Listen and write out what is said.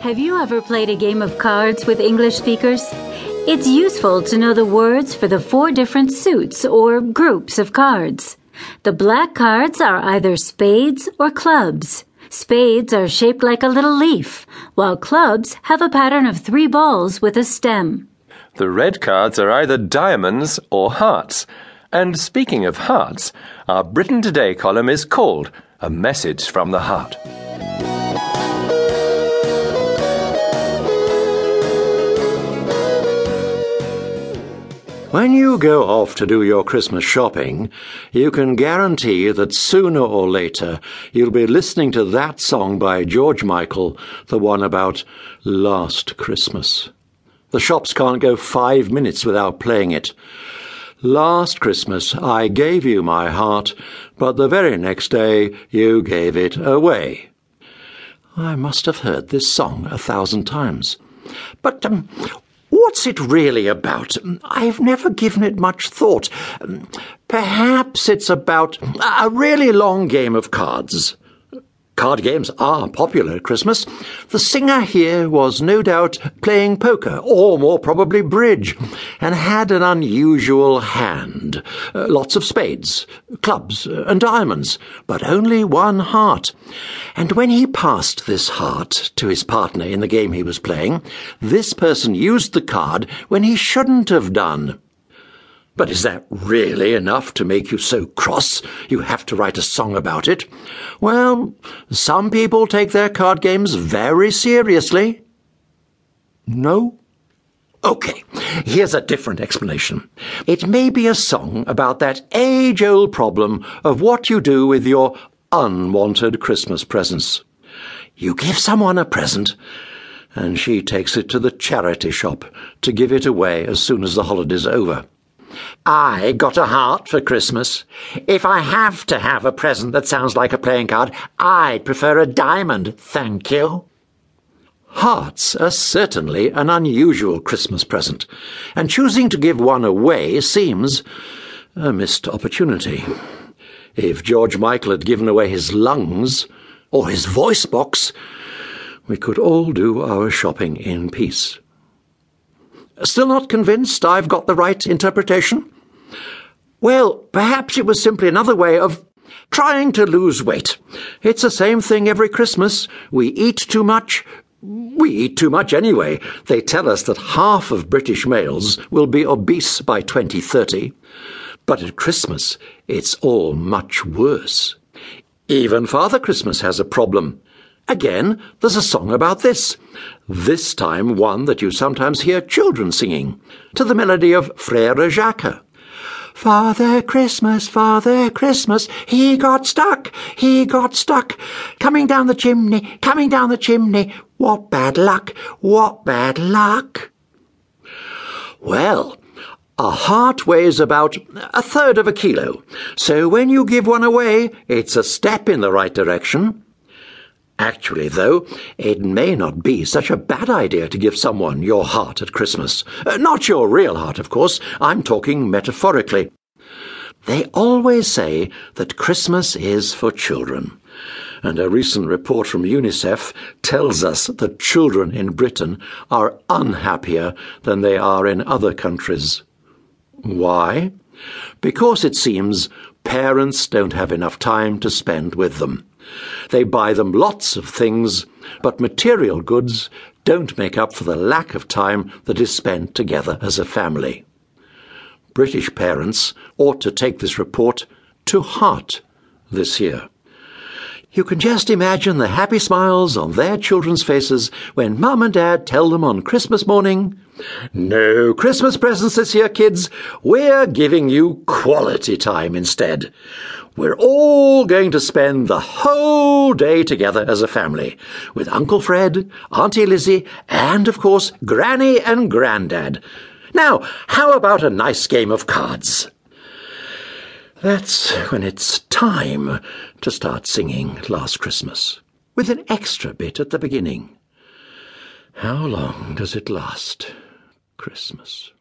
Have you ever played a game of cards with English speakers? It's useful to know the words for the four different suits or groups of cards. The black cards are either spades or clubs. Spades are shaped like a little leaf, while clubs have a pattern of three balls with a stem. The red cards are either diamonds or hearts. And speaking of hearts, our Britain Today column is called A Message from the Heart. When you go off to do your Christmas shopping, you can guarantee that sooner or later you'll be listening to that song by George Michael, the one about last Christmas. The shops can't go five minutes without playing it. Last Christmas I gave you my heart, but the very next day you gave it away. I must have heard this song a thousand times. But um, What's it really about? I've never given it much thought. Perhaps it's about a really long game of cards. Card games are popular at Christmas. The singer here was no doubt playing poker, or more probably bridge, and had an unusual hand. Uh, lots of spades, clubs, uh, and diamonds, but only one heart. And when he passed this heart to his partner in the game he was playing, this person used the card when he shouldn't have done. But is that really enough to make you so cross you have to write a song about it? Well, some people take their card games very seriously. No? Okay, here's a different explanation. It may be a song about that age old problem of what you do with your unwanted Christmas presents. You give someone a present, and she takes it to the charity shop to give it away as soon as the holiday's over. I got a heart for Christmas. If I have to have a present that sounds like a playing card, I'd prefer a diamond, thank you. Hearts are certainly an unusual Christmas present, and choosing to give one away seems a missed opportunity. If George Michael had given away his lungs, or his voice box, we could all do our shopping in peace. Still not convinced I've got the right interpretation? Well, perhaps it was simply another way of trying to lose weight. It's the same thing every Christmas. We eat too much. We eat too much anyway. They tell us that half of British males will be obese by 2030. But at Christmas, it's all much worse. Even Father Christmas has a problem. Again, there's a song about this. This time one that you sometimes hear children singing, to the melody of Frere Jacques. Father Christmas, Father Christmas, he got stuck, he got stuck, coming down the chimney, coming down the chimney. What bad luck, what bad luck. Well, a heart weighs about a third of a kilo, so when you give one away, it's a step in the right direction. Actually, though, it may not be such a bad idea to give someone your heart at Christmas. Uh, not your real heart, of course. I'm talking metaphorically. They always say that Christmas is for children. And a recent report from UNICEF tells us that children in Britain are unhappier than they are in other countries. Why? Because it seems parents don't have enough time to spend with them. They buy them lots of things, but material goods don't make up for the lack of time that is spent together as a family. British parents ought to take this report to heart this year. You can just imagine the happy smiles on their children's faces when Mum and Dad tell them on Christmas morning, No Christmas presents this year, kids. We're giving you quality time instead. We're all going to spend the whole day together as a family, with Uncle Fred, Auntie Lizzie, and, of course, Granny and Grandad. Now, how about a nice game of cards? That's when it's time to start singing Last Christmas, with an extra bit at the beginning. How long does it last, Christmas?